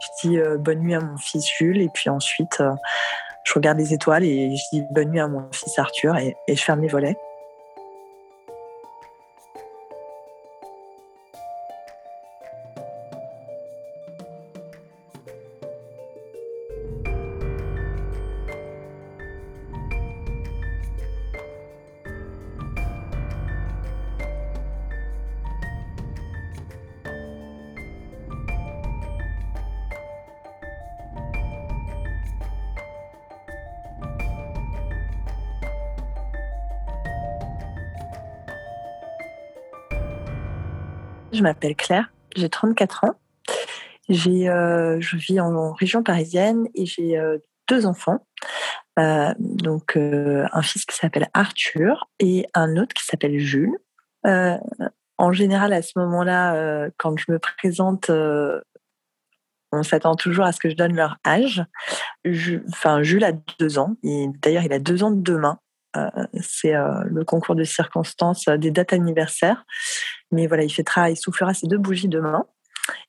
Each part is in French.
Je dis bonne nuit à mon fils Jules et puis ensuite je regarde les étoiles et je dis bonne nuit à mon fils Arthur et, et je ferme les volets. Je m'appelle Claire, j'ai 34 ans. J'ai, euh, je vis en, région parisienne et j'ai euh, deux enfants. Euh, donc un fils qui s'appelle Arthur et un autre qui s'appelle Jules. en général, à ce moment-là, quand je me présente, on s'attend toujours à ce que je donne leur âge. enfin, Jules a deux ans. D'ailleurs, il a deux ans de demain. C'est le concours de circonstances des dates anniversaires. Mais voilà, il fêtera, il soufflera ses deux bougies demain.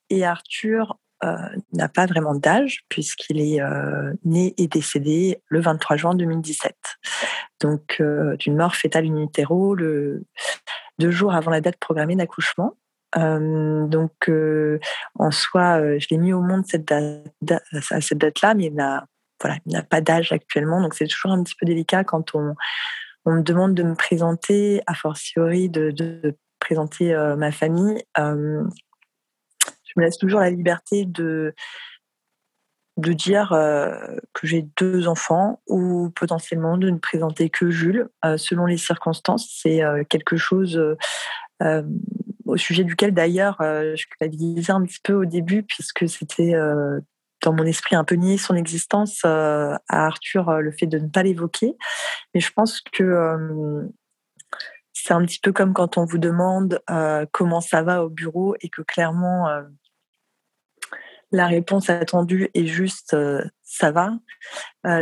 Et Arthur euh, n'a pas vraiment d'âge puisqu'il est euh, né et décédé le 23 juin 2017. Donc euh, d'une mort fétale in utero, le, deux jours avant la date programmée d'accouchement. donc en soi, je l'ai mis au monde cette date, à cette date-là, mais il n'a voilà, il n'a pas d'âge actuellement, donc c'est toujours un petit peu délicat quand on, on me demande de me présenter, a fortiori de, présenter euh, ma famille, euh, je me laisse toujours la liberté de, de dire euh, que j'ai deux enfants ou potentiellement de ne présenter que Jules. selon les circonstances, c'est quelque chose au sujet duquel d'ailleurs je culpabilisais un petit peu au début puisque c'était dans mon esprit un peu nier son existence à Arthur le fait de ne pas l'évoquer. Mais je pense que c'est un petit peu comme quand on vous demande euh, comment ça va au bureau et que clairement euh, la réponse attendue est juste euh, ça va.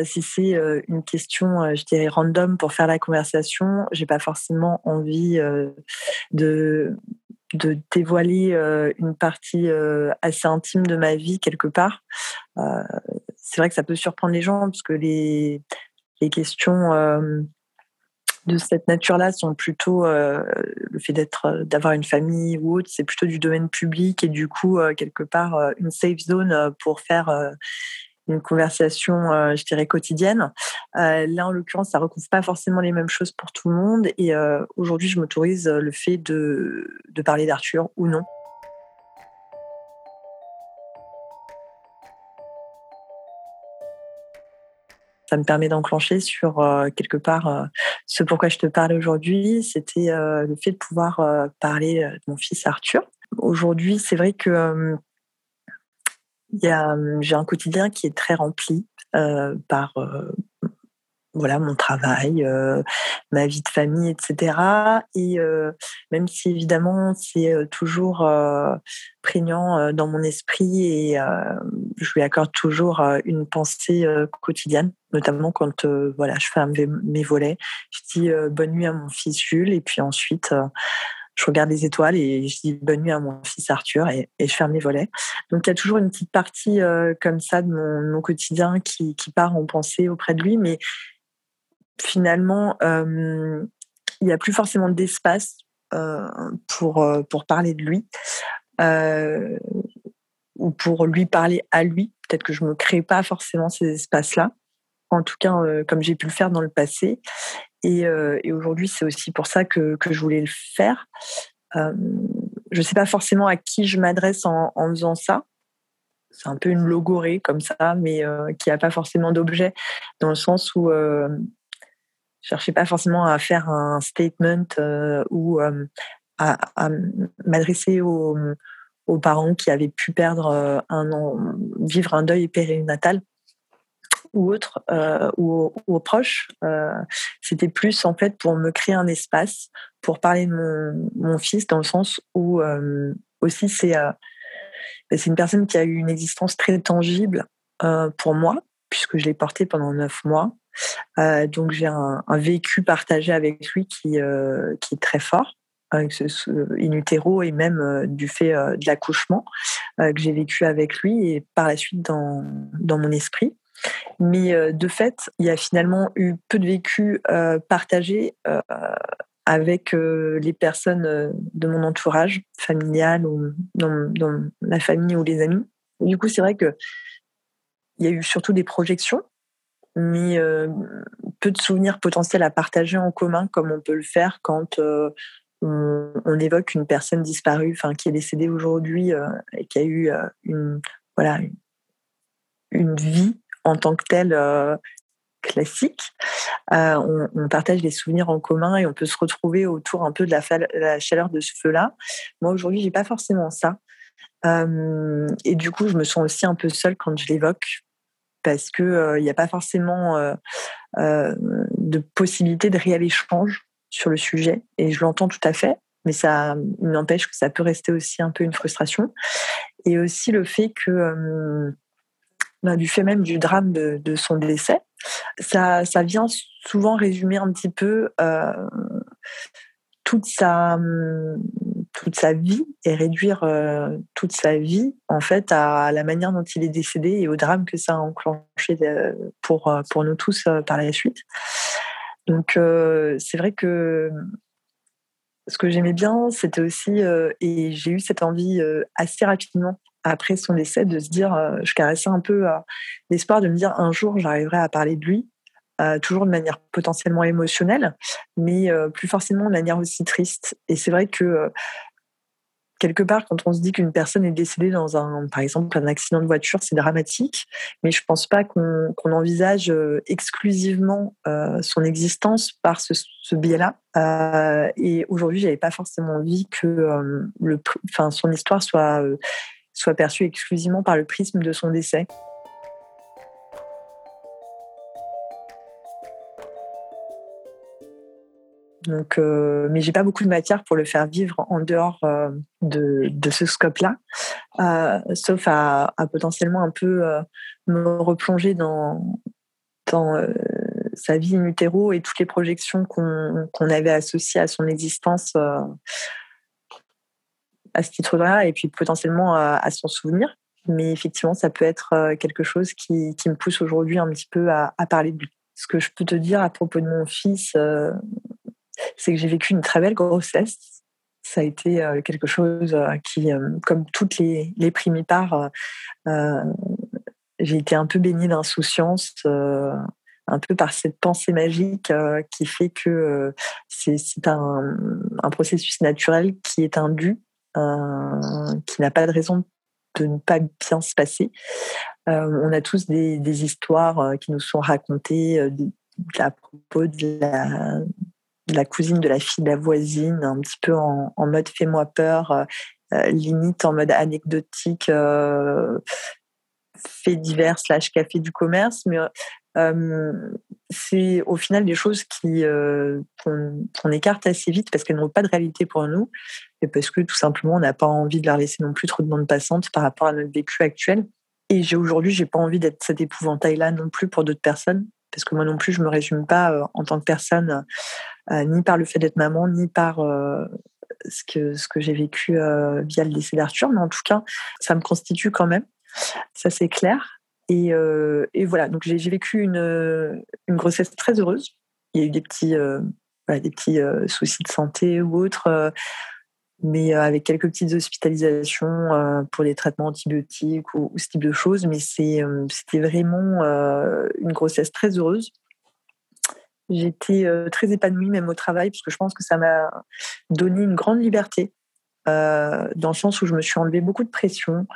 si c'est une question, je dirais random pour faire la conversation, j'ai pas forcément envie de de dévoiler une partie assez intime de ma vie quelque part. c'est vrai que ça peut surprendre les gens parce que les les questions de cette nature-là sont plutôt euh, le fait d'être, euh, d'avoir une famille ou autre, c'est plutôt du domaine public et du coup euh, quelque part une safe zone pour faire une conversation, je dirais quotidienne. là, en l'occurrence, ça recouvre pas forcément les mêmes choses pour tout le monde et aujourd'hui, je m'autorise le fait de, parler d'Arthur ou non. ça me permet d'enclencher sur euh, quelque part euh, ce pourquoi je te parle aujourd'hui. C'était euh, le fait de pouvoir parler de mon fils Arthur. Aujourd'hui, c'est vrai que j'ai un quotidien qui est très rempli par voilà mon travail, euh, ma vie de famille, etc. Et euh, même si évidemment c'est euh, toujours prégnant dans mon esprit et je lui accorde toujours une pensée quotidienne, notamment quand voilà je ferme mes volets, je dis bonne nuit à mon fils Jules et puis ensuite je regarde les étoiles et je dis bonne nuit à mon fils Arthur et, je ferme les volets. Donc il y a toujours une petite partie comme ça de mon, quotidien qui, part en pensée auprès de lui, mais finalement, euh, il n'y a plus forcément d'espace euh, pour, euh, pour parler de lui ou pour lui parler à lui. Peut-être que je ne me crée pas forcément ces espaces-là, en tout cas comme j'ai pu le faire dans le passé. Et, et aujourd'hui, c'est aussi pour ça que, que, je voulais le faire. je ne sais pas forcément à qui je m'adresse en, faisant ça. C'est un peu une logorée comme ça, mais qui n'a pas forcément d'objet, dans le sens où je cherchais pas forcément à faire un statement euh, ou euh, à, m'adresser aux, parents qui avaient pu perdre euh, un vivre un deuil périnatal ou autre, ou, aux proches. C'était plus en fait pour me créer un espace pour parler de mon, fils dans le sens où aussi c'est c'est une personne qui a eu une existence très tangible pour moi puisque je l'ai porté pendant neuf mois euh, donc j'ai un, vécu partagé avec lui qui, euh, qui est très fort. avec ce, in utero et même du fait de l'accouchement que j'ai vécu avec lui et par la suite dans, dans mon esprit. Mais de fait, il y a finalement eu peu de vécu partagé avec les personnes de mon entourage familial ou dans, dans, la famille ou les amis. du coup, c'est vrai que il y a eu surtout des projections, mais peu de souvenirs potentiels à partager en commun, comme on peut le faire quand on, évoque une personne disparue, enfin qui est décédée aujourd'hui et qui a eu une voilà une vie en tant que telle classique. on, partage des souvenirs en commun et on peut se retrouver autour un peu de la, chaleur de ce feu-là. Moi aujourd'hui, j'ai pas forcément ça. et du coup, je me sens aussi un peu seule quand je l'évoque parce que il n'y a pas forcément de possibilité de réel échange sur le sujet. Et je l'entends tout à fait, mais ça n'empêche que ça peut rester aussi un peu une frustration. Et aussi le fait que bah, du fait même du drame de, son décès, ça, ça, vient souvent résumer un petit peu euh, toute, sa, toute sa vie et réduire euh, toute sa vie en fait à la manière dont il est décédé et au drame que ça a enclenché euh, pour, pour nous tous par la suite. Donc c'est vrai que ce que j'aimais bien, c'était aussi, et j'ai eu cette envie assez rapidement après son décès, de se dire, euh, je caressais un peu euh, l'espoir de me dire un jour j'arriverai à parler de lui, euh, toujours de manière potentiellement émotionnelle, mais plus forcément de manière aussi triste. Et c'est vrai que quelque part, quand on se dit qu'une personne est décédée dans un, par exemple, un accident de voiture, c'est dramatique, mais je pense pas qu'on envisage exclusivement son existence par ce, biais-là. et aujourd'hui, j'avais pas forcément envie que le, son histoire soit soit perçu exclusivement par le prisme de son décès. Donc, euh, mais j'ai pas beaucoup de matière pour le faire vivre en dehors euh, de, ce scope-là, euh, sauf à, potentiellement un peu euh, me replonger dans, dans sa vie in et toutes les projections qu'on avait associées à son existence à ce titre-là et puis potentiellement à, son souvenir. Mais effectivement, ça peut être euh, quelque chose qui, me pousse aujourd'hui un petit peu à, parler de lui. Ce que je peux te dire à propos de mon fils, euh, c'est que j'ai vécu une très belle grossesse. Ça a été euh, quelque chose qui, comme toutes les, les primipares, j'ai été un peu baignée d'insouciance, un peu par cette pensée magique qui fait que c'est un, un, processus naturel qui est euh, qui n'a pas de raison de ne pas bien se passer. Euh, on a tous des, histoires euh, qui nous sont racontées à propos de la, cousine de la fille de la voisine, un petit peu en, mode fais-moi peur, limite en mode anecdotique, fait divers slash café du commerce, mais c'est au final des choses qui qu'on écarte assez vite parce qu'elles n'ont pas de réalité pour nous et parce que tout simplement on n'a pas envie de leur laisser non plus trop de bande passante par rapport à notre vécu actuel. Et j'ai aujourd'hui j'ai pas envie d'être cet épouvantail là non plus pour d'autres personnes parce que moi non plus je me résume pas en tant que personne ni par le fait d'être maman ni par ce que ce que j'ai vécu via le décès d'Arthur, mais en tout cas ça me constitue quand même. Ça c'est clair. Et, euh, et, voilà, donc j'ai vécu une, une, grossesse très heureuse. Il y a eu des petits, euh, des petits euh, soucis de santé ou autres, mais avec quelques petites hospitalisations pour des traitements antibiotiques ou, ce type de choses. Mais c'était vraiment une grossesse très heureuse. J'étais très épanouie même au travail parce que je pense que ça m'a donné une grande liberté euh, dans le sens où je me suis enlevé beaucoup de pression.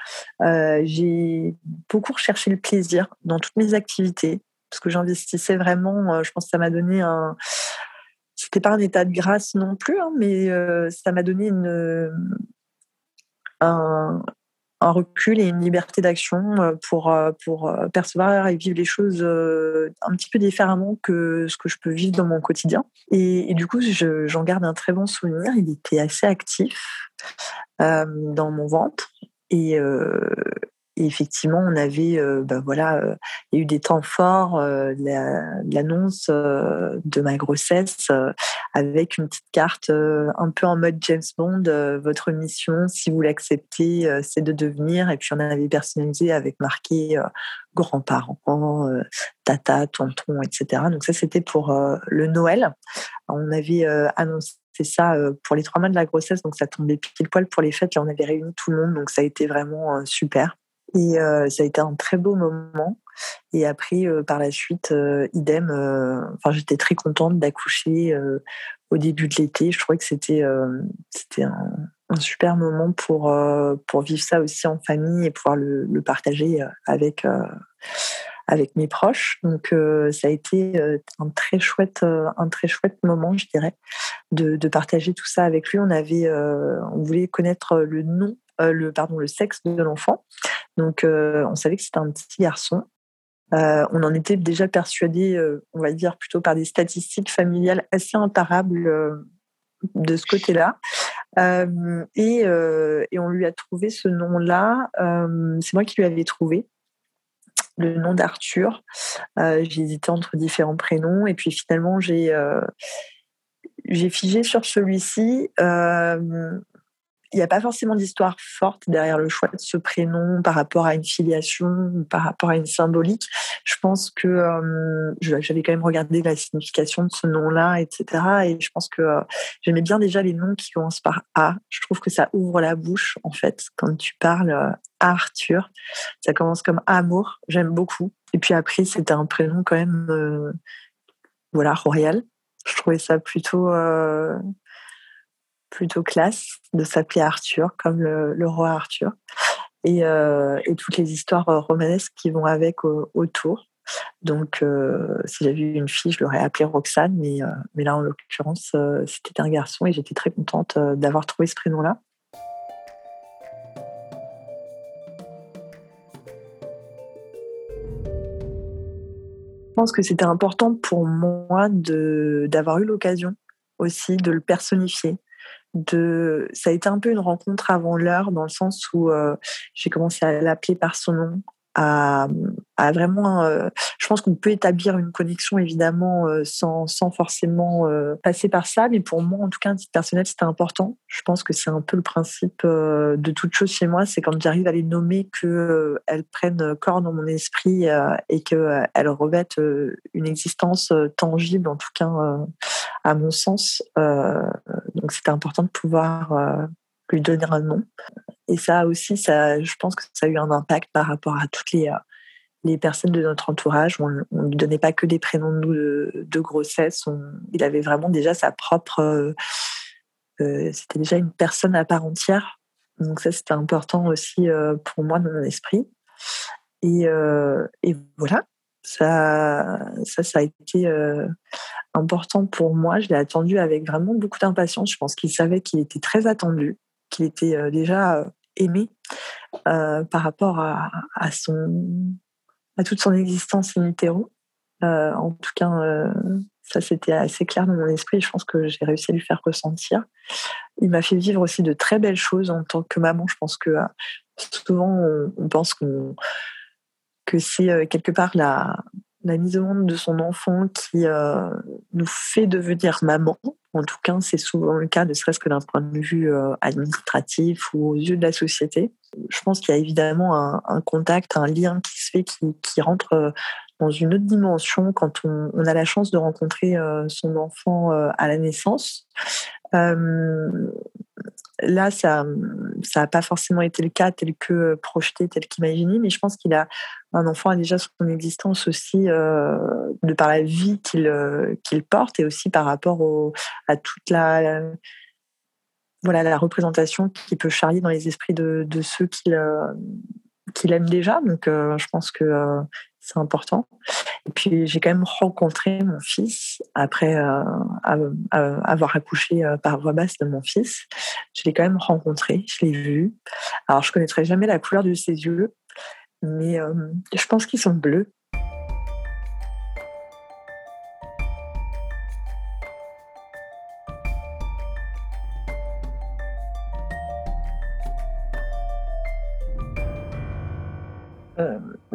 Euh, j'ai beaucoup recherché le plaisir dans toutes mes activités parce que j'investissais vraiment. Euh, je pense que ça m'a donné un. C'était pas un état de grâce non plus, hein, mais ça m'a donné un, recul et une liberté d'action euh, pour, euh, euh, percevoir et vivre les choses un petit peu différemment que ce que je peux vivre dans mon quotidien. Et, du coup, j'en garde un très bon souvenir. Il était assez actif dans mon ventre. Et, effectivement, on avait, ben voilà, il y a eu des temps forts, l'annonce de ma grossesse avec une petite carte un peu en mode James Bond. votre mission, si vous l'acceptez, c'est de devenir. Et puis on avait personnalisé avec marqué grands-parents, tata, tonton, etc. Donc ça, c'était pour le Noël. On avait annoncé ça pour les trois mois de la grossesse, donc ça tombait pile poil pour les fêtes. Là, on avait réuni tout le monde, donc ça a été vraiment super. Et ça a été un très beau moment. Et après, par la suite, idem. Enfin, j'étais très contente d'accoucher au début de l'été. Je trouvais que c'était c'était un, super moment pour pour vivre ça aussi en famille et pouvoir le, le partager avec avec mes proches. Donc ça a été un très chouette un très chouette moment, je dirais, de, de partager tout ça avec lui. On avait on voulait connaître le nom euh, le, pardon, le sexe de l'enfant. Donc, euh, on savait que c'était un petit garçon. Euh, on en était déjà persuadé, on va dire plutôt par des statistiques familiales assez imparables de ce côté-là. Et, on lui a trouvé ce nom-là. c'est moi qui lui avais trouvé le nom d'Arthur. j'ai hésité entre différents prénoms et puis finalement j'ai figé sur celui-ci il n'y a pas forcément d'histoire forte derrière le choix de ce prénom par rapport à une filiation, par rapport à une symbolique. Je pense que euh, j'avais quand même regardé la signification de ce nom-là, etc. Et je pense que euh, j'aimais bien déjà les noms qui commencent par A. Je trouve que ça ouvre la bouche, en fait, quand tu parles euh, Arthur. Ça commence comme amour. J'aime beaucoup. Et puis après, c'était un prénom quand même, voilà, royal. Je trouvais ça plutôt plutôt classe de s'appeler Arthur, comme le, roi Arthur, et, euh, et, toutes les histoires euh, romanesques qui vont avec autour. Donc, euh, si j'avais eu une fille, je l'aurais appelée Roxane, mais, mais là, en l'occurrence, c'était un garçon et j'étais très contente d'avoir trouvé ce prénom-là. Je pense que c'était important pour moi d'avoir eu l'occasion aussi de le personnifier, de ça a été un peu une rencontre avant l'heure dans le sens où euh, j'ai commencé à l'appeler par son nom à, à vraiment euh, je pense qu'on peut établir une connexion évidemment euh, sans, sans forcément passer par ça mais pour moi en tout cas un titre personnel c'était important je pense que c'est un peu le principe de toute chose chez moi c'est quand j'arrive à les nommer que elles prennent corps dans mon esprit et que elles revêtent une existence tangible en tout cas à mon sens. Euh, donc c'était important de pouvoir euh, lui donner un nom. Et ça aussi, ça, je pense que ça a eu un impact par rapport à toutes les, euh, personnes de notre entourage. On ne lui donnait pas que des prénoms de, grossesse. il avait vraiment déjà sa propre... c'était déjà une personne à part entière. Donc ça, c'était important aussi pour moi dans mon esprit. Et voilà, ça, ça, ça a été important pour moi. Je l'ai attendu avec vraiment beaucoup d'impatience. Je pense qu'il savait qu'il était très attendu, qu'il était euh, déjà euh, aimé euh, par rapport à, à, son, à toute son existence in en tout cas, ça c'était assez clair dans mon esprit. Je pense que j'ai réussi à lui faire ressentir. Il m'a fait vivre aussi de très belles choses en tant que maman. Je pense que souvent on pense qu'on que c'est quelque part la, mise au monde de son enfant qui euh, nous fait devenir maman. En tout cas, c'est souvent le cas, ne serait-ce que d'un point de vue euh, administratif ou aux yeux de la société. Je pense qu'il y a évidemment un, contact, un lien qui se fait, qui, rentre euh, dans une autre dimension quand on a la chance de rencontrer son enfant à la naissance. Là, ça n'a pas forcément été le cas tel que projeté, tel qu'imaginé, mais je pense qu'il a un enfant a déjà son existence aussi euh, de par la vie qu'il euh, qu'il porte et aussi par rapport à toute la, voilà la représentation qui peut charrier dans les esprits de, de ceux qu'il qu'il aime déjà. Donc, euh, je pense que c'est important. Et puis, j'ai quand même rencontré mon fils après avoir accouché par voie basse de mon fils. Je l'ai quand même rencontré, je l'ai vu. Alors, je connaîtrai jamais la couleur de ses yeux, mais euh, je pense qu'ils sont bleus.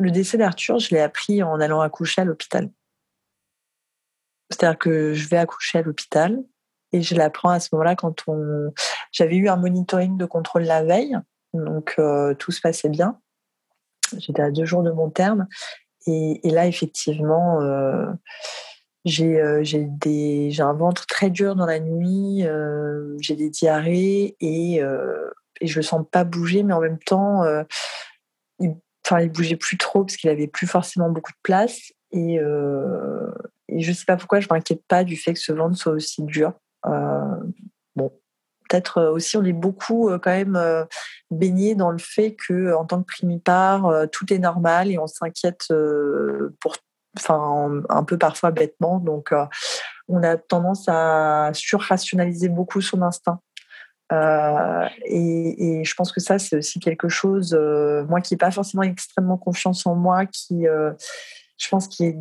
Le décès d'Arthur, je l'ai appris en allant accoucher à l'hôpital. C'est-à-dire que je vais accoucher à l'hôpital et je l'apprends à ce moment-là quand on. J'avais eu un monitoring de contrôle la veille, donc euh, tout se passait bien. J'étais à deux jours de mon terme et, là effectivement euh, j'ai euh, j'ai un ventre très dur dans la nuit, j'ai des diarrhées et je le sens pas bouger, mais en même temps enfin il bougeait plus trop parce qu'il avait plus forcément beaucoup de place. Et et je sais pas pourquoi je m'inquiète pas du fait que ce ventre soit aussi dur. Euh, bon, peut-être euh, aussi on est beaucoup euh, quand même baigné dans le fait que en tant que primipare tout est normal et on s'inquiète pour enfin un peu parfois bêtement. Donc on a tendance à surrationaliser beaucoup son instinct et, je pense que ça c'est aussi quelque chose moi qui n'ai pas forcément extrêmement confiance en moi qui je pense qui est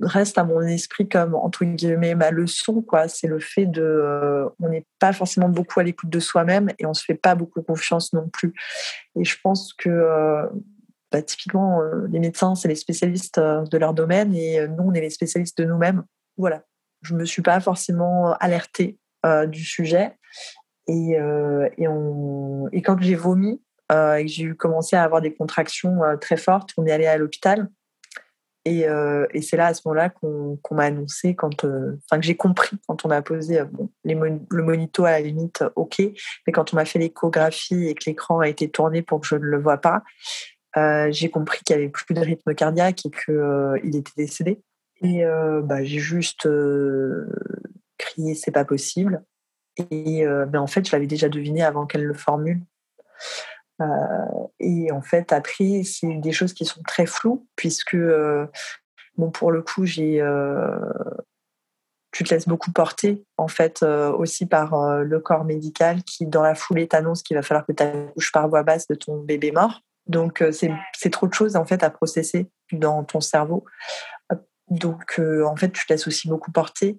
reste à mon esprit comme entre guillemets ma leçon quoi. C'est le fait de euh, on n'est pas forcément beaucoup à l'écoute de soi-même et on se fait pas beaucoup confiance non plus. Et je pense que euh, bah, typiquement euh, les médecins c'est les spécialistes de leur domaine et nous on est les spécialistes de nous-mêmes. Voilà. Je me suis pas forcément alertée du sujet et, et, quand j'ai vomi et que j'ai commencé à avoir des contractions très fortes on est allé à l'hôpital euh, et, c'est là, à ce moment-là, qu'on m'a annoncé, quand, euh, que j'ai compris quand on a posé euh, le monito à la limite, OK, mais quand on m'a fait l'échographie et que l'écran a été tourné pour que je ne le vois pas, j'ai compris qu'il n'y avait plus de rythme cardiaque et qu'il était décédé. Et bah, j'ai juste crié, c'est pas possible. Et mais en fait, je l'avais déjà deviné avant qu'elle le formule. Euh, et en fait, après, c'est des choses qui sont très floues, puisque, euh, bon, pour le coup, j'ai euh, tu te laisses beaucoup porter en fait aussi par le corps médical qui dans la foulée t'annonce qu'il va falloir que tu accouches par voie basse de ton bébé mort. Donc c'est trop de choses en fait à processer dans ton cerveau. Donc en fait tu te laisses aussi beaucoup porter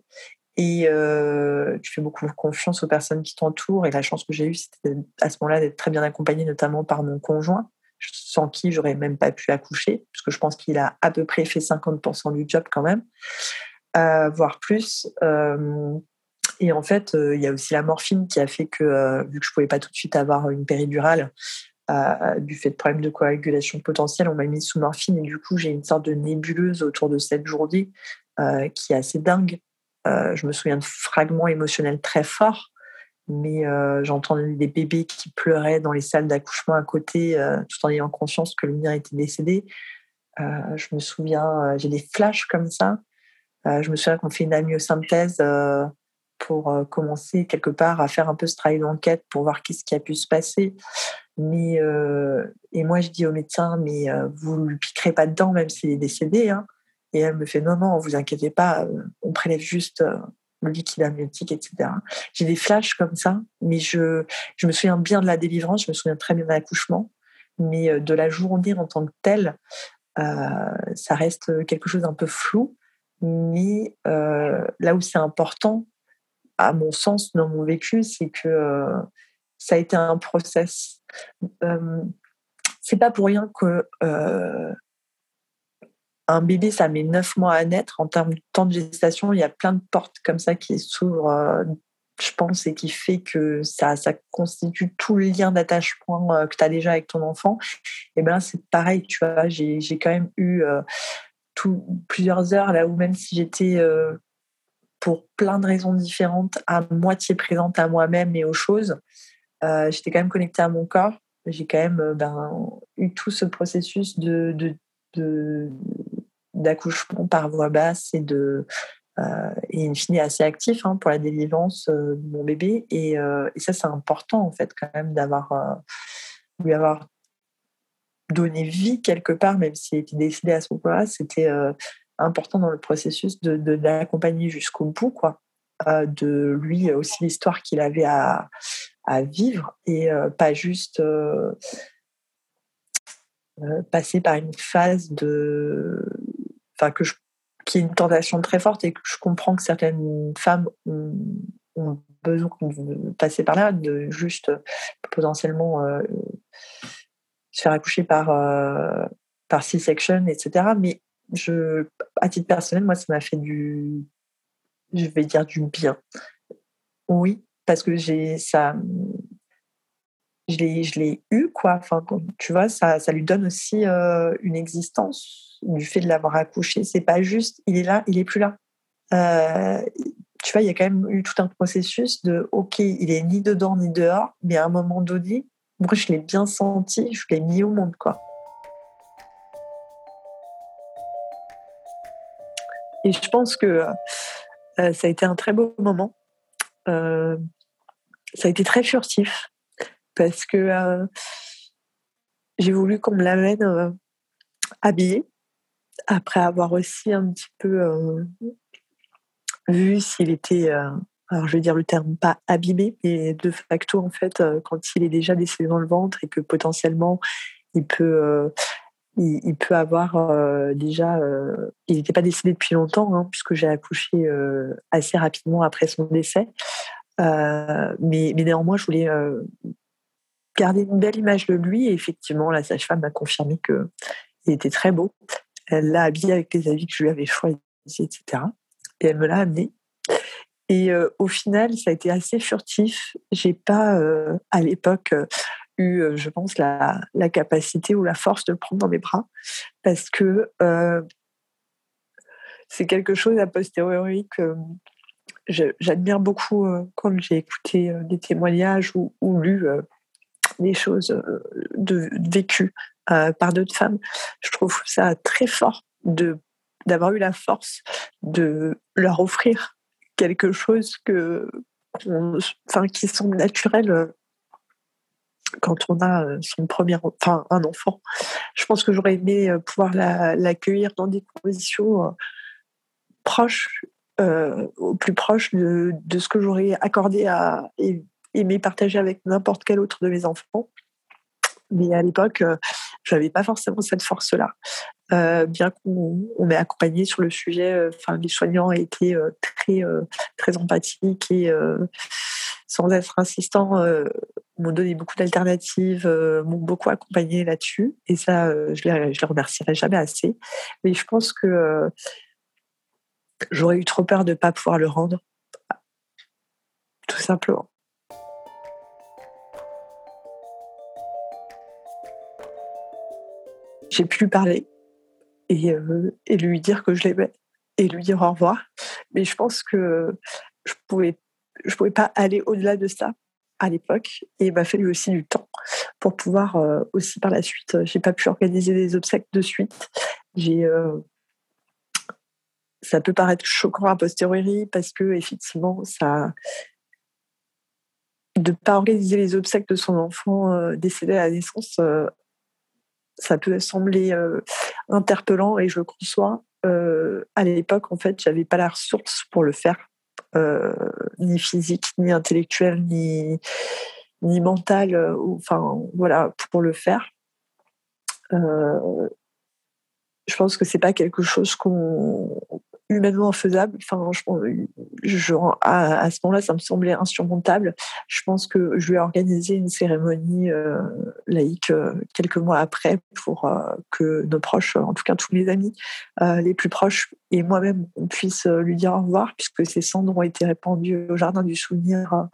et euh, tu fais beaucoup confiance aux personnes qui t'entourent. Et la chance que j'ai eue, c'était à ce moment-là d'être très bien accompagnée, notamment par mon conjoint, sans qui j'aurais même pas pu accoucher, parce que je pense qu'il a à peu près fait 50% du job quand même, euh, voire plus. Euh, et en fait, il y a aussi la morphine qui a fait que, vu que je pouvais pas tout de suite avoir une péridurale, du fait de problèmes de coagulation potentielle, on m'a mis sous morphine et du coup j'ai une sorte de nébuleuse autour de cette journée qui est assez dingue euh, je me souviens de fragments émotionnels très forts, mais euh, j'entendais des bébés qui pleuraient dans les salles d'accouchement à côté, euh, tout en ayant conscience que le mien était décédé. je me souviens, j'ai des flashs comme ça. je me souviens qu'on fait une amyosynthèse pour commencer quelque part à faire un peu ce travail d'enquête pour voir qu'est-ce qui a pu se passer. Mais et moi je dis au médecin mais vous ne lui piquerez pas dedans même s'il est décédé. Hein. Et elle me fait non, non, vous inquiétez pas, euh, on prélève juste euh, le liquide amniotique, etc. J'ai des flashs comme ça, mais je, je me souviens bien de la délivrance, je me souviens très bien de l'accouchement, mais euh, de la journée en tant que telle, ça reste quelque chose d'un peu flou. Mais là où c'est important, à mon sens, dans mon vécu, c'est que ça a été un process. c'est pas pour rien que un bébé, ça met neuf mois à naître. En termes de temps de gestation, il y a plein de portes comme ça qui s'ouvrent, euh, je pense, et qui fait que ça, constitue tout le lien d'attachement euh, que tu as déjà avec ton enfant. Et ben c'est pareil, tu vois, j'ai quand même eu euh, plusieurs heures là où même si j'étais pour plein de raisons différentes à moitié présente à moi-même et aux choses, j'étais quand même connectée à mon corps. J'ai quand même ben, eu tout ce processus de d'accouchement par voie basse et de euh, et une fini assez actif hein, pour la délivrance euh, de mon bébé. Et, euh, et ça c'est important en fait quand même d'avoir lui avoir donné vie quelque part même s'il était décédé à ce moment-là c'était important dans le processus de, de l'accompagner jusqu'au bout quoi. De lui aussi l'histoire qu'il avait à, à vivre et pas juste passer par une phase de enfin que je, qui est une tentation très forte et que je comprends que certaines femmes ont, besoin de passer par là, de juste potentiellement euh, se faire accoucher par, euh, par C-section, etc. Mais je, à titre personnel, moi, ça m'a fait du, je vais dire du bien. Oui, parce que j'ai ça, je l'ai, je l'ai eu quoi. Enfin, tu vois, ça, ça lui donne aussi euh, une existence du fait de l'avoir accouché. C'est pas juste, il est là, il est plus là. Euh, tu vois, il y a quand même eu tout un processus de, ok, il est ni dedans ni dehors, mais à un moment donné, moi, je l'ai bien senti, je l'ai mis au monde, quoi. Et je pense que euh, ça a été un très beau moment. Ça a été très furtif parce que euh, j'ai voulu qu'on me l'amène habillée après avoir aussi un petit peu vu s'il était, alors je vais dire le terme pas abîmé, mais de facto en fait quand il est déjà décédé dans le ventre et que potentiellement il peut il, peut avoir euh, déjà. Euh, il n'était pas décédé depuis longtemps, hein, puisque j'ai accouché euh, assez rapidement après son décès. mais, néanmoins, je voulais garder une belle image de lui. Et effectivement, la sage-femme m'a confirmé qu'il était très beau. Elle l'a habillé avec les habits que je lui avais choisis, etc. Et elle me l'a amené. Et au final, ça a été assez furtif. J'ai pas, à l'époque, eu, euh, je pense, la, capacité ou la force de le prendre dans mes bras parce que euh, c'est quelque chose a posteriori que j'admire beaucoup euh, quand j'ai écouté des témoignages ou, lu des choses de, vécues par d'autres femmes. Je trouve ça très fort de d'avoir eu la force de leur offrir quelque chose que, enfin, qui semble naturel quand on a euh, son premier, enfin un enfant. Je pense que j'aurais aimé euh, pouvoir l'accueillir dans des conditions euh, proches, au plus proche de, ce que j'aurais accordé à aimé partager avec n'importe quel autre de mes enfants. Mais à l'époque, je n'avais pas forcément cette force-là. bien qu'on m'ait accompagné sur le sujet, les soignants étaient très très empathiques et sans être insistant, euh, m'ont donné beaucoup d'alternatives, euh, m'ont beaucoup accompagné là-dessus. Et ça, euh, je ne les, remercierai jamais assez. Mais je pense que j'aurais eu trop peur de ne pas pouvoir le rendre. Tout simplement. J'ai pu lui parler et, et lui dire que je l'aimais et lui dire au revoir. Mais je pense que je pouvais je pouvais pas aller au-delà de ça à l'époque et il m'a fallu aussi du temps pour pouvoir euh, aussi par la suite euh, j'ai pas pu organiser des obsèques de suite j'ai euh, ça peut paraître choquant a posteriori parce que effectivement ça de pas organiser les obsèques de son enfant décédé à la naissance ça peut sembler interpellant et je conçois à l'époque en fait j'avais pas la ressource pour le faire euh, ni physique, ni intellectuel, ni, ni mental, euh, enfin voilà, pour le faire. Euh, je pense que c'est pas quelque chose qu'on humainement faisable. Enfin, je, à, à, ce moment-là, ça me semblait insurmontable. Je pense que je lui ai organisé une cérémonie euh, laïque euh, quelques mois après pour euh, que nos proches, en tout cas tous mes amis les plus proches et moi-même, on puisse lui dire au revoir, puisque ces cendres ont été répandues au jardin du souvenir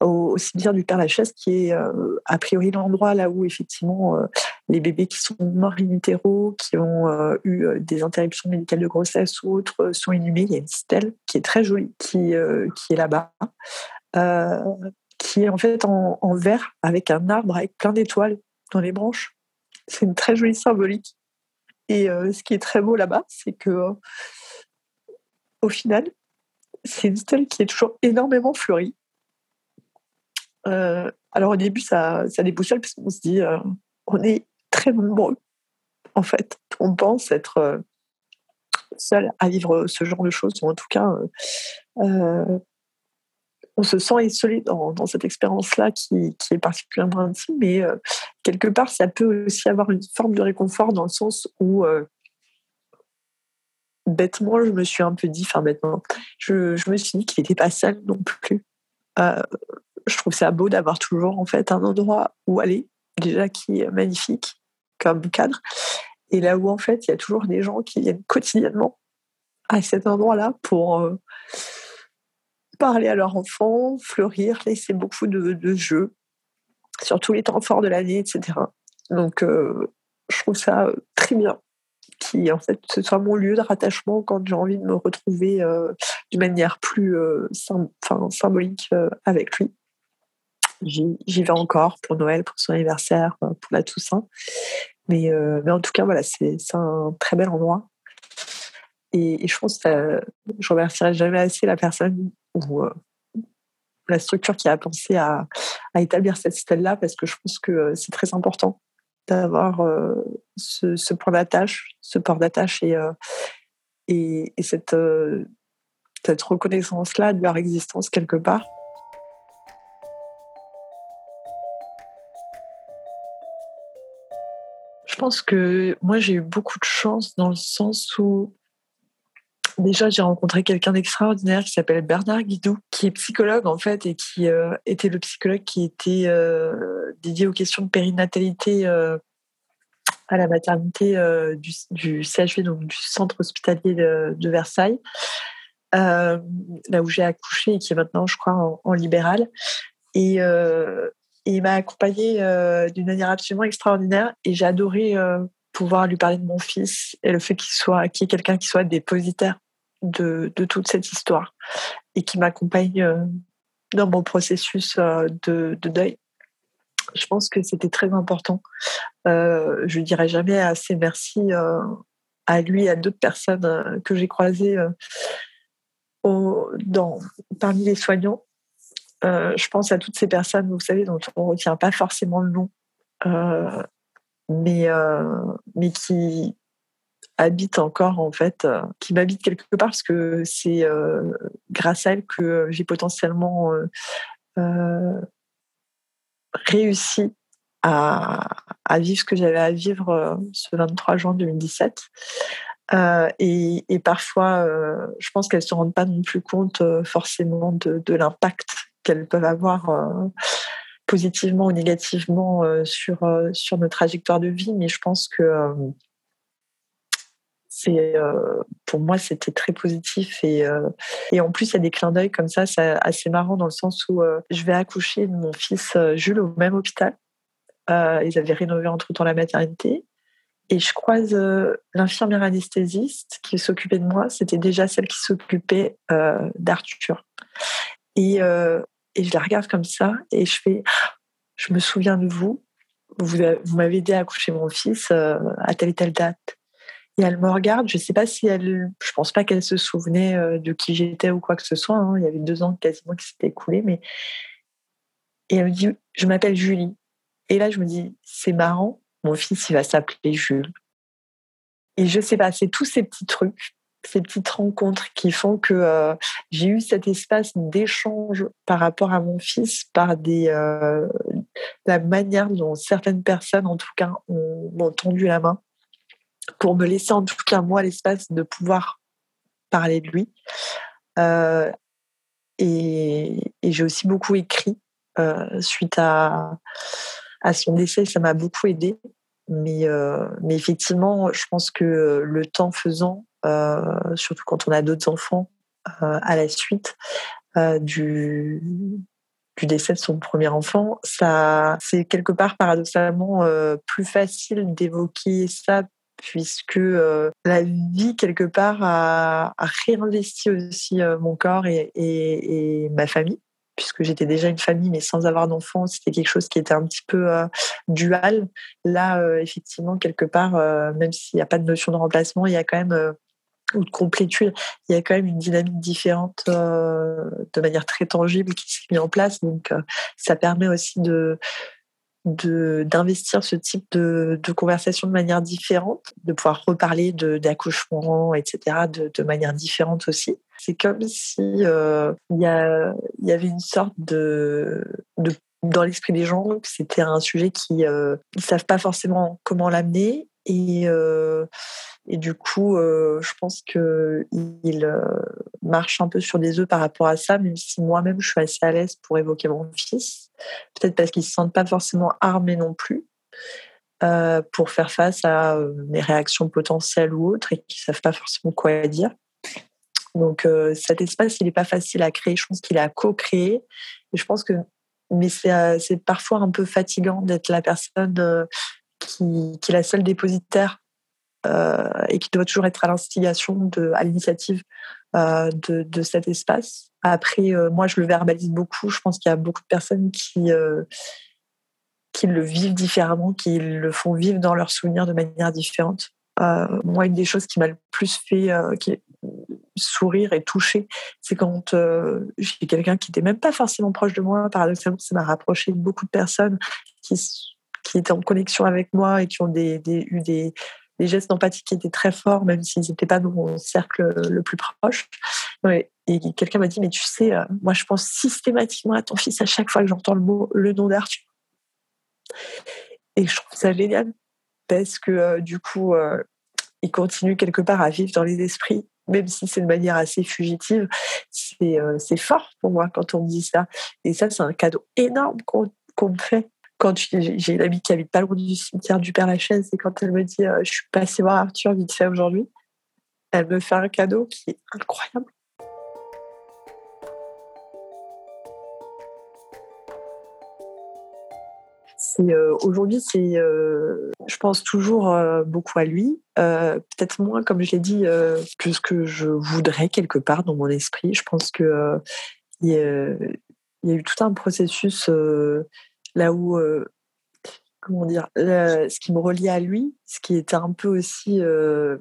au, cimetière du Père Lachaise, qui est euh, a priori l'endroit là où effectivement euh, les bébés qui sont morts in utero, qui ont euh, eu des interruptions médicales de grossesse ou autres, sont inhumés. Il y a une stèle qui est très jolie, qui, qui est là-bas, qui est en fait en, en verre avec un arbre avec plein d'étoiles dans les branches. C'est une très jolie symbolique. Et ce qui est très beau là-bas, c'est que au final, c'est une stèle qui est toujours énormément fleurie euh, alors au début, ça, ça déboussole parce qu'on se dit, euh, on est très nombreux, en fait. On pense être euh, seul à vivre ce genre de choses, ou en tout cas, on se sent isolé dans, cette expérience-là qui, qui, est particulièrement intime, mais quelque part, ça peut aussi avoir une forme de réconfort dans le sens où bêtement, je me suis un peu dit, enfin bêtement, je, je me suis dit qu'il n'était pas seul non plus je trouve ça beau d'avoir toujours en fait un endroit où aller, déjà qui est magnifique comme cadre, et là où en fait il y a toujours des gens qui viennent quotidiennement à cet endroit-là pour euh, parler à leurs enfants, fleurir, laisser beaucoup de, jeux, surtout les temps forts de l'année, etc. Donc euh, je trouve ça très bien qui en fait ce soit mon lieu de rattachement quand j'ai envie de me retrouver d'une manière plus symbolique avec lui. J'y vais encore pour Noël, pour son anniversaire, pour la Toussaint. Mais, euh, mais en tout cas, voilà, c'est un très bel endroit. Et, je pense que je remercierai jamais assez la personne ou euh, la structure qui a pensé à, établir cette stèle-là, parce que je pense que euh, c'est très important d'avoir ce, point d'attache, ce port d'attache et, et, et, cette, cette reconnaissance-là de leur existence quelque part. Pense que moi, j'ai eu beaucoup de chance dans le sens où déjà j'ai rencontré quelqu'un d'extraordinaire qui s'appelle Bernard Guidou, qui est psychologue en fait et qui euh, était le psychologue qui était euh, dédié aux questions de périnatalité euh, à la maternité du, CHV, donc du centre hospitalier de, Versailles, là où j'ai accouché et qui est maintenant, je crois, en, en libéral. Et, il m'a accompagnée euh, d'une manière absolument extraordinaire et j'ai adoré euh, pouvoir lui parler de mon fils et le fait qu'il soit, qu'il quelqu'un qui soit dépositaire de, toute cette histoire et qui m'accompagne euh, dans mon processus de, de, deuil. Je pense que c'était très important. je ne dirai jamais assez merci à lui et à d'autres personnes que j'ai croisées dans, parmi les soignants euh, je pense à toutes ces personnes, vous savez, dont on ne retient pas forcément le nom, euh, mais, euh, mais qui habitent encore, en fait, qui m'habitent quelque part parce que c'est grâce à elles que j'ai potentiellement réussi à, vivre ce que j'avais à vivre ce 23 juin 2017. Euh, et, parfois, je pense qu'elles ne se rendent pas non plus compte forcément de l'impact qu'elles peuvent avoir euh, positivement ou négativement euh, sur, euh, sur notre trajectoire de vie. Mais je pense que c'est pour moi c'était très positif et, et en plus il y a des clins d'œil comme ça c'est assez marrant dans le sens où je vais accoucher de mon fils Jules au même hôpital. Ils avaient rénové entre temps la maternité. Et je croise l'infirmière anesthésiste qui s'occupait de moi. C'était déjà celle qui s'occupait d'Arthur. Et et je la regarde comme ça et je fais Je me souviens de vous. Vous, vous m'avez aidé à accoucher mon fils euh, à telle et telle date. Et elle me regarde. Je ne sais pas si elle. Je pense pas qu'elle se souvenait euh, de qui j'étais ou quoi que ce soit. Hein. Il y avait deux ans quasiment qui s'étaient écoulés. Mais... Et elle me dit Je m'appelle Julie. Et là, je me dis C'est marrant. Mon fils, il va s'appeler Jules. Et je sais pas, c'est tous ces petits trucs ces petites rencontres qui font que euh, j'ai eu cet espace d'échange par rapport à mon fils, par des, euh, la manière dont certaines personnes, en tout cas, m'ont tendu la main pour me laisser, en tout cas, moi, l'espace de pouvoir parler de lui. Euh, et, j'ai aussi beaucoup écrit suite à, à son décès, ça m'a beaucoup aidé. Mais, mais effectivement, je pense que le temps faisant, surtout quand on a d'autres enfants euh, à la suite euh, du, du décès de son premier enfant, ça, c'est quelque part paradoxalement plus facile d'évoquer ça puisque la vie quelque part a, réinvesti aussi mon corps et, et, ma famille puisque j'étais déjà une famille mais sans avoir d'enfants, c'était quelque chose qui était un petit peu dual. Là, effectivement, quelque part, même s'il n'y a pas de notion de remplacement, il y a quand même ou de complétude, il y a quand même une dynamique différente euh, de manière très tangible qui s'est mise en place. Donc, euh, ça permet aussi de d'investir ce type de, de, conversation de manière différente, de pouvoir reparler d'accouchement, etc., de, de, manière différente aussi. C'est comme si euh, il y, a, y avait une sorte de, de dans l'esprit des gens, c'était un sujet qui euh, ne savent pas forcément comment l'amener et euh, et du coup, euh, je pense qu'il euh, marche un peu sur des œufs par rapport à ça, même si moi-même, je suis assez à l'aise pour évoquer mon fils. Peut-être parce qu'ils ne se sentent pas forcément armés non plus. pour faire face à des réactions potentielles ou autres et qui savent pas forcément quoi dire. Donc cet espace, il n'est pas facile à créer. Je pense qu'il est à co-créer. Et je pense que, mais c'est parfois un peu fatigant d'être la personne qui, est la seule dépositaire euh, et qui doit toujours être à l'instigation, à l'initiative euh, de, cet espace. Après, euh, moi, je le verbalise beaucoup. Je pense qu'il y a beaucoup de personnes qui le vivent différemment, qui le font vivre dans leurs souvenirs de manière différente. moi, une des choses qui m'a le plus fait sourire et toucher, c'est quand j'ai quelqu'un qui n'était même pas forcément proche de moi. Paradoxalement, ça m'a rapproché de beaucoup de personnes qui, étaient en connexion avec moi et qui ont eu des, des gestes d'empathie qui étaient très forts, même s'ils n'étaient pas dans mon cercle le plus proche. Et quelqu'un m'a dit, mais tu sais, euh, moi je pense systématiquement à ton fils à chaque fois que j'entends le nom d'Arthur. Et je trouve ça génial parce que euh, du coup, euh, il continue quelque part à vivre dans les esprits, même si c'est de manière assez fugitive. C'est fort pour moi quand on me dit ça. Et ça, c'est un cadeau énorme qu'on me fait quand j'ai une amie qui habite pas loin du cimetière du Père Lachaise et quand elle me dit euh, je suis passée voir Arthur vite fait aujourd'hui, elle me fait un cadeau qui est incroyable. Euh, aujourd'hui, c'est, euh, je pense toujours beaucoup à lui. peut-être moins, comme je l'ai dit, que ce que je voudrais quelque part dans mon esprit. Je pense que il y, a eu tout un processus là où comment dire, ce qui me reliait à lui, ce qui était un peu aussi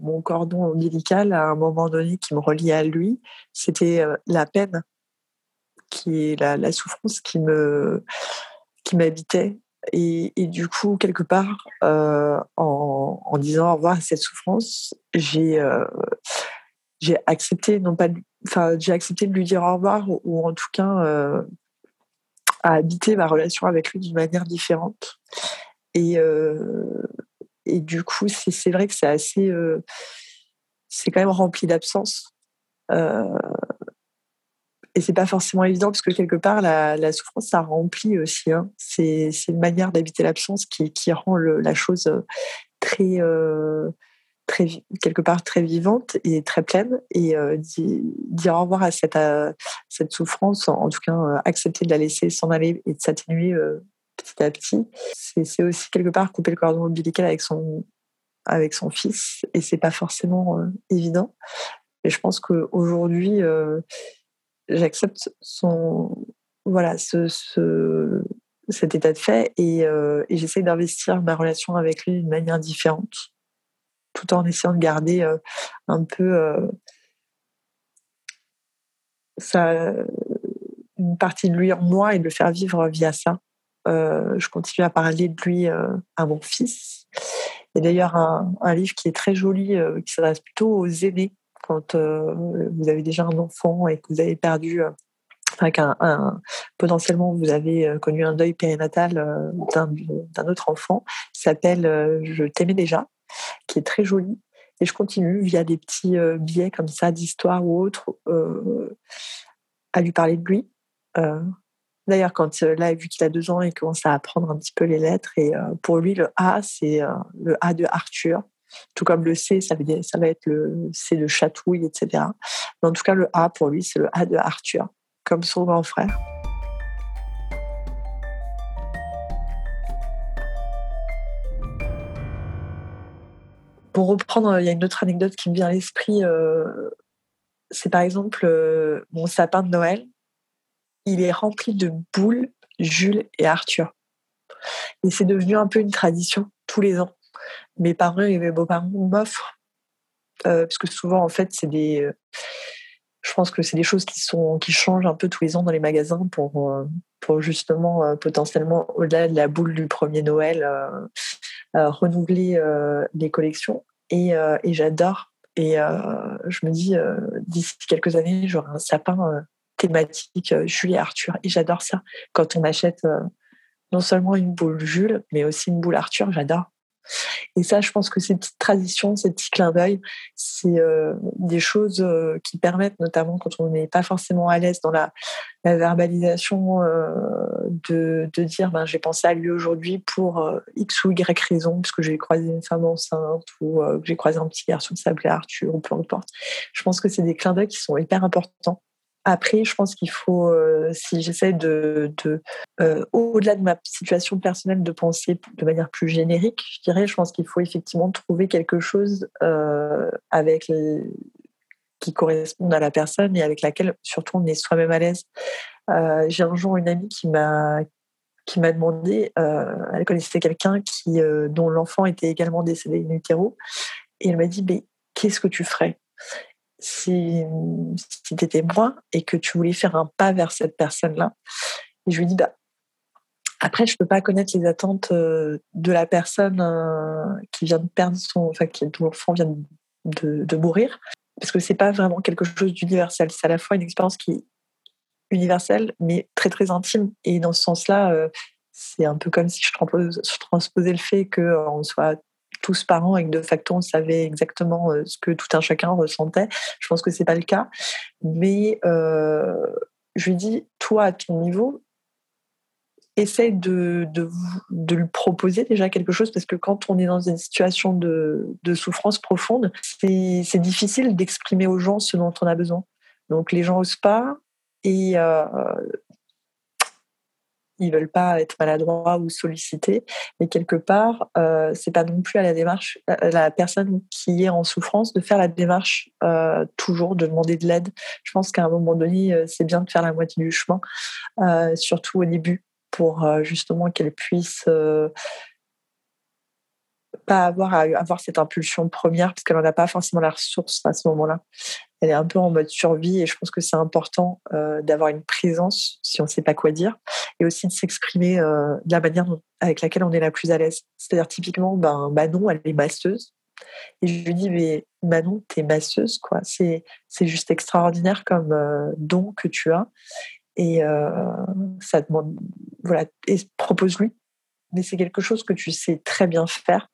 mon cordon ombilical à un moment donné qui me reliait à lui, c'était la peine, qui la, souffrance qui me qui m'habitait. Et, du coup, quelque part, en, disant au revoir à cette souffrance, j'ai j'ai accepté non pas, enfin j'ai accepté de lui dire au revoir ou en tout cas à habiter ma relation avec lui d'une manière différente. Et, euh, et du coup, c'est vrai que c'est assez. Euh, c'est quand même rempli d'absence. Euh, et c'est pas forcément évident parce que quelque part, la, la souffrance, ça remplit aussi. Hein. C'est une manière d'habiter l'absence qui, qui rend la chose très quelque part très vivante et très pleine et euh, dire au revoir à cette euh, souffrance en, tout cas euh, accepter de la laisser s'en aller et de s'atténuer petit à petit. C'est aussi quelque part couper le cordon ombilical avec son fils et c'est pas forcément évident. Et je pense qu'aujourd'hui j'accepte voilà ce, ce, cet état de fait et, et j'essaie d'investir ma relation avec lui d'une manière différente tout en essayant de garder euh, un peu euh, une partie de lui en moi et de le faire vivre via ça. Euh, je continue à parler de lui à mon fils. Il y a d'ailleurs un, livre qui est très joli, qui s'adresse plutôt aux aînés. Quand vous avez déjà un enfant et que vous avez perdu, un, potentiellement vous avez connu un deuil périnatal d'un autre enfant, s'appelle Je t'aimais déjà très joli. Et je continue via des petits euh, billets comme ça d'histoire ou autre euh, à lui parler de lui. Euh, d'ailleurs, quand là, vu qu'il a deux ans, il commence à apprendre un petit peu les lettres. Et pour lui, le A, c'est le A de Arthur. Tout comme le C, ça, veut ça va être le C de chatouille, etc. Mais en tout cas, le A, pour lui, c'est le A de Arthur, comme son grand frère. Pour reprendre, il y a une autre anecdote qui me vient à l'esprit. Euh, c'est par exemple euh, mon sapin de Noël. Il est rempli de boules, Jules et Arthur. Et c'est devenu un peu une tradition tous les ans. Mes parents et mes beaux-parents m'offrent. Euh, parce que souvent, en fait, c'est des. je pense que c'est des choses qui, sont, qui changent un peu tous les ans dans les magasins pour, pour justement, potentiellement, au-delà de la boule du premier Noël, renouveler les collections. Euh, et, j'adore. Et euh, je me dis, euh, d'ici quelques années, j'aurai un sapin thématique Jules et Arthur. Et j'adore ça. Quand on achète non seulement une boule Jules, mais aussi une boule Arthur, j'adore. Et ça, je pense que ces petites traditions, ces petits clins d'œil, c'est euh, des choses euh, qui permettent, notamment quand on n'est pas forcément à l'aise dans la, verbalisation, euh, de, dire ben, j'ai pensé à lui aujourd'hui pour X ou Y raison, parce que j'ai croisé une femme enceinte ou que j'ai croisé un petit garçon qui s'appelait Arthur ou peu importe. Je pense que c'est des clins d'œil qui sont hyper importants après, je pense qu'il faut, euh, si j'essaie de, euh, au-delà de ma situation personnelle, de penser de manière plus générique, je dirais, je pense qu'il faut effectivement trouver quelque chose euh, avec qui corresponde à la personne et avec laquelle surtout on est soi-même à l'aise. J'ai un jour une amie qui m'a qui m'a demandé, elle connaissait quelqu'un dont l'enfant était également décédé in utero, et elle m'a dit, mais qu'est-ce que tu ferais? Si, si tu étais moi et que tu voulais faire un pas vers cette personne-là. Et je lui dis, bah, après, je peux pas connaître les attentes euh, de la personne euh, qui vient de perdre son, enfin, qui, l'enfant vient de, mourir, parce que c'est pas vraiment quelque chose d'universel. C'est à la fois une expérience qui est universelle, mais très très intime. Et dans ce sens-là, euh, c'est un peu comme si je transposais le fait qu'on soit tous parents et que de facto on savait exactement euh, ce que tout un chacun ressentait. Je pense que c'est pas le cas, mais euh, je lui dis toi à ton niveau, essaye de, de, de, lui proposer déjà quelque chose parce que quand on est dans une situation de, de souffrance profonde, c'est difficile d'exprimer aux gens ce dont on a besoin. Donc les gens osent pas et euh, ils veulent pas être maladroits ou sollicités, mais quelque part, euh, c'est pas non plus à la démarche, la personne qui est en souffrance de faire la démarche euh, toujours, de demander de l'aide. Je pense qu'à un moment donné, euh, c'est bien de faire la moitié du chemin, euh, surtout au début, pour justement qu'elle puisse pas avoir à avoir cette impulsion première parce qu'elle n'en a pas forcément la ressource à ce moment-là. Elle est un peu en mode survie et je pense que c'est important euh, d'avoir une présence si on ne sait pas quoi dire et aussi de s'exprimer euh, de la manière avec laquelle on est la plus à l'aise. C'est-à-dire typiquement, ben Manon, elle est masseuse et je lui dis mais Manon, t'es masseuse quoi. C'est c'est juste extraordinaire comme euh, don que tu as et ça demande voilà et propose-lui mais c'est quelque chose que tu sais très bien faire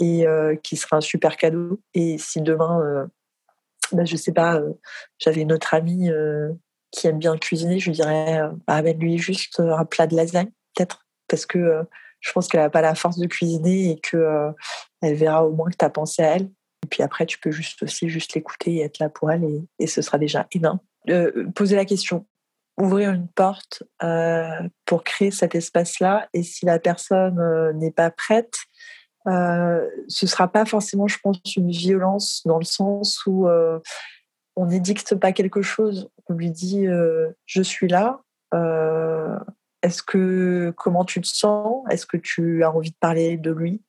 et qui sera un super cadeau. Et si demain, bah, je sais pas, euh, j'avais une autre amie euh, qui aime bien cuisiner, je lui dirais, euh, bah, amène-lui juste un plat de lasagne, peut-être, parce que je pense qu'elle n'a pas la force de cuisiner et que elle verra au moins que tu as pensé à elle. Et puis après, tu peux juste aussi juste l'écouter et être là pour elle et, ce sera déjà énorme. poser la question ouvrir une porte pour créer cet espace-là. Et si la personne n'est pas prête, euh, ce sera pas forcément, je pense, une violence dans le sens où euh, on n'édicte pas quelque chose. On lui dit euh, je suis là. Euh, est-ce que comment tu te sens? Est-ce que tu as envie de parler de lui?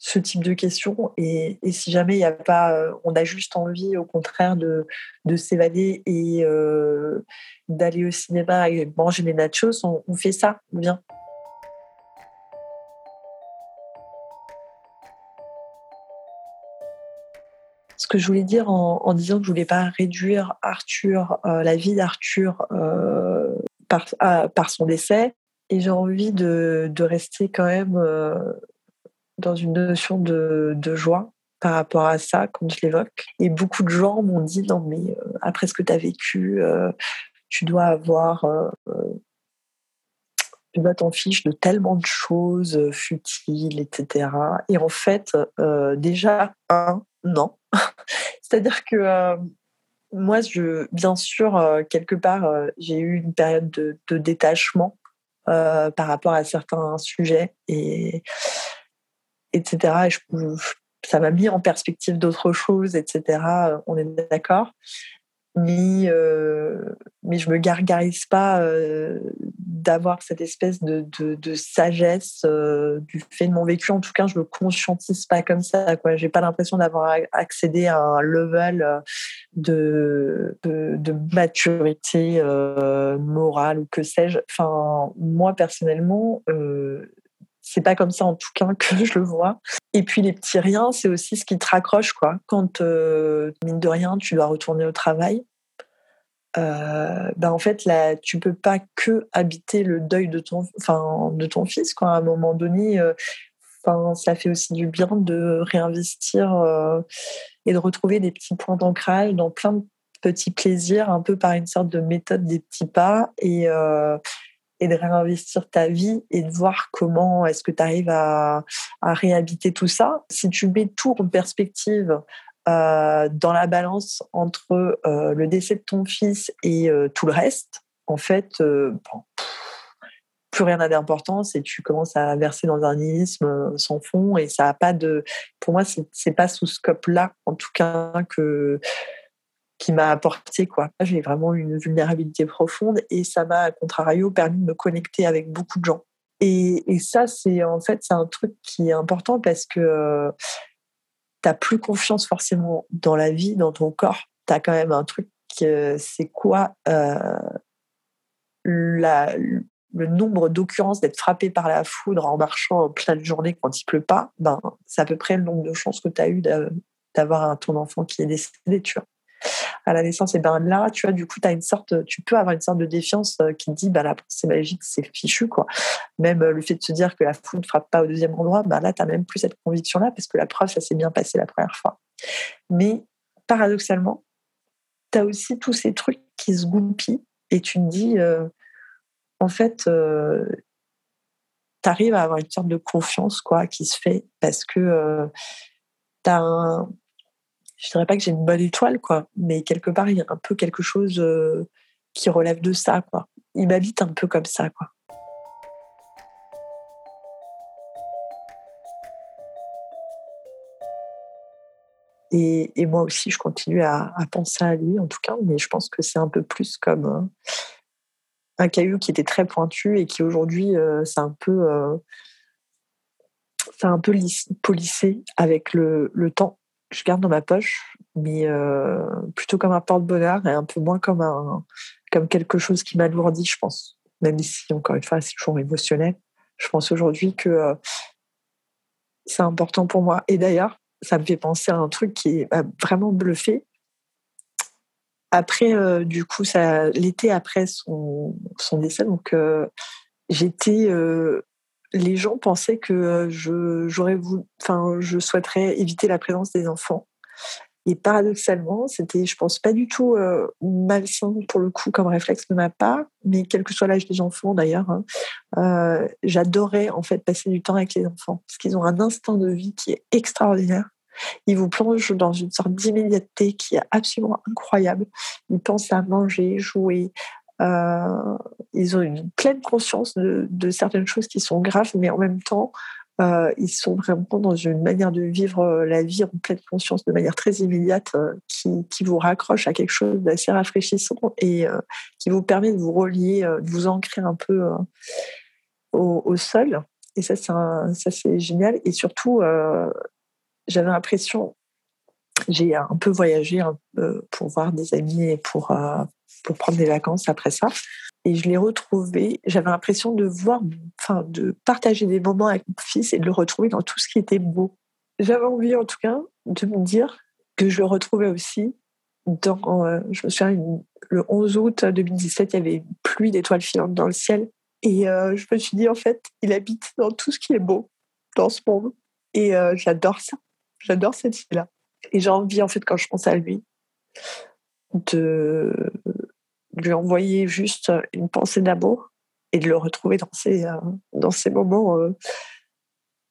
Ce type de questions. Et, si jamais il a pas, on a juste envie, au contraire, de, de s'évader et d'aller au cinéma et manger des nachos, on, on fait ça, bien. Ce que je voulais dire en, disant que je voulais pas réduire Arthur, euh, la vie d'Arthur euh, par, son décès, et j'ai envie de, rester quand même euh, dans une notion de, joie par rapport à ça quand je l'évoque. Et beaucoup de gens m'ont dit non mais après ce que tu as vécu, tu dois avoir, tu dois t'en fiche de tellement de choses futiles, etc. Et en fait, déjà un non, c'est-à-dire que euh, moi, je, bien sûr, quelque part, j'ai eu une période de, détachement par rapport à certains sujets et etc. Ça m'a mis en perspective d'autres choses, etc. On est d'accord. Euh, mais je me gargarise pas euh, d'avoir cette espèce de, sagesse euh, du fait de mon vécu. En tout cas, je le conscientise pas comme ça. Quoi, j'ai pas l'impression d'avoir accédé à un level de, maturité morale ou que sais-je. Enfin, moi personnellement, c'est pas comme ça en tout cas que je le vois. Et puis les petits riens, c'est aussi ce qui te raccroche quoi. Quand mine de rien, tu dois retourner au travail. Euh, ben en fait là, tu peux pas que habiter le deuil de ton, enfin de ton fils quoi. À un moment donné, euh, ça fait aussi du bien de réinvestir et de retrouver des petits points d'ancrage dans plein de petits plaisirs, un peu par une sorte de méthode des petits pas et, et de réinvestir ta vie et de voir comment est-ce que tu arrives à, à, réhabiter tout ça. Si tu mets tout en perspective euh, dans la balance entre euh, le décès de ton fils et euh, tout le reste, en fait, plus rien n'a d'importance et tu commences à verser dans un nihilisme sans fond et ça a pas de pour moi c'est pas sous scope là en tout cas que qui m'a apporté quoi. J'ai vraiment une vulnérabilité profonde et ça m'a, à contrario, permis de me connecter avec beaucoup de gens. Et, et ça, c'est en fait, c'est un truc qui est important parce que n'as plus confiance forcément dans la vie, dans ton corps. Tu quand même un truc, c'est quoi euh, le nombre d'occurrences d'être frappé par la foudre en marchant en pleine journée quand il pleut pas, ben, c'est à peu près le nombre de chances que tu as eu d'avoir ton enfant qui est décédé, tu vois à la naissance, et ben là, tu vois, du coup, as une sorte, tu peux avoir une sorte de défiance euh, qui dit, bah, la pensée magique, c'est fichu, quoi. Même euh, le fait de se dire que la foudre ne frappe pas au deuxième endroit, bah, là, tu même plus cette conviction-là, parce que la preuve, ça s'est bien passé la première fois. Mais paradoxalement, tu as aussi tous ces trucs qui se goupillent et tu te dis, euh, en fait, tu arrives à avoir une sorte de confiance quoi, qui se fait parce que tu as un, je dirais pas que j'ai une bonne étoile, quoi, mais quelque part, il y a un peu quelque chose euh, qui relève de ça, quoi. Il m'habite un peu comme ça, quoi. Et, moi aussi, je continue à, penser à lui, en tout cas, mais je pense que c'est un peu plus comme euh, un caillou qui était très pointu et qui aujourd'hui, euh, c'est un peu, c'est un peu polissé avec le temps je garde dans ma poche, mais euh, plutôt comme un porte-bonheur et un peu moins comme, un, comme quelque chose qui m'alourdit, je pense. Même si, encore une fois, c'est toujours émotionnel. Je pense aujourd'hui que euh, c'est important pour moi. Et d'ailleurs, ça me fait penser à un truc qui m'a vraiment bluffé. Après, euh, du coup, l'été après son, son décès, donc j'étais les gens pensaient que je, j'aurais enfin, je souhaiterais éviter la présence des enfants. Et paradoxalement, c'était, je pense, pas du tout euh, malsain pour le coup comme réflexe de ma part, mais quel que soit l'âge des enfants d'ailleurs, hein, j'adorais en fait passer du temps avec les enfants parce qu'ils ont un instinct de vie qui est extraordinaire. Ils vous plongent dans une sorte d'immédiateté qui est absolument incroyable. Ils pensent à manger, jouer, ils ont une pleine conscience de, certaines choses qui sont graves, mais en même temps, euh, ils sont vraiment dans une manière de vivre euh, la vie en pleine conscience de manière très immédiate qui, vous raccroche à quelque chose d'assez rafraîchissant et qui vous permet de vous relier, de vous ancrer un peu au, sol. Et ça, c'est génial. Et surtout, j'avais l'impression, j'ai un peu voyagé pour voir des amis et pour, pour prendre des vacances après ça. Et je l'ai retrouvé. J'avais l'impression de voir, enfin, de partager des moments avec mon fils et de le retrouver dans tout ce qui était beau. J'avais envie, en tout cas, de me dire que je le retrouvais aussi dans. Euh, je me souviens, le 11 août 2017, il y avait une pluie d'étoiles filantes dans le ciel. Et euh, je me suis dit, en fait, il habite dans tout ce qui est beau dans ce monde. Et euh, j'adore ça. J'adore cette fille-là. Et j'ai envie, en fait, quand je pense à lui, de lui envoyer juste une pensée d'amour et de le retrouver dans ces, euh, dans ces moments euh,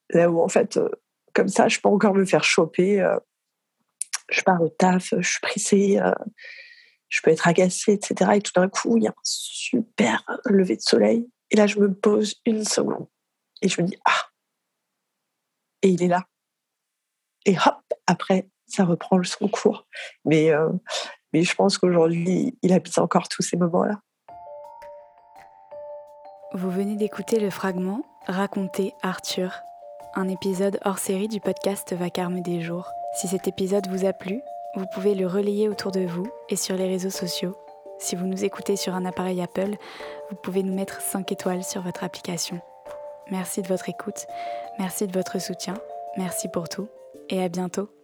là où, en fait, euh, comme ça, je peux encore me faire choper. je pars au taf, je suis pressée, je peux être agacée, etc. Et tout d'un coup, il y a un super lever de soleil. Et là, je me pose une seconde et je me dis Ah Et il est là. Et hop, après, ça reprend son cours. Mais mais je pense qu'aujourd'hui, il habite encore tous ces moments-là. Vous venez d'écouter le fragment Raconter Arthur, un épisode hors série du podcast Vacarme des jours. Si cet épisode vous a plu, vous pouvez le relayer autour de vous et sur les réseaux sociaux. Si vous nous écoutez sur un appareil Apple, vous pouvez nous mettre 5 étoiles sur votre application. Merci de votre écoute, merci de votre soutien, merci pour tout et à bientôt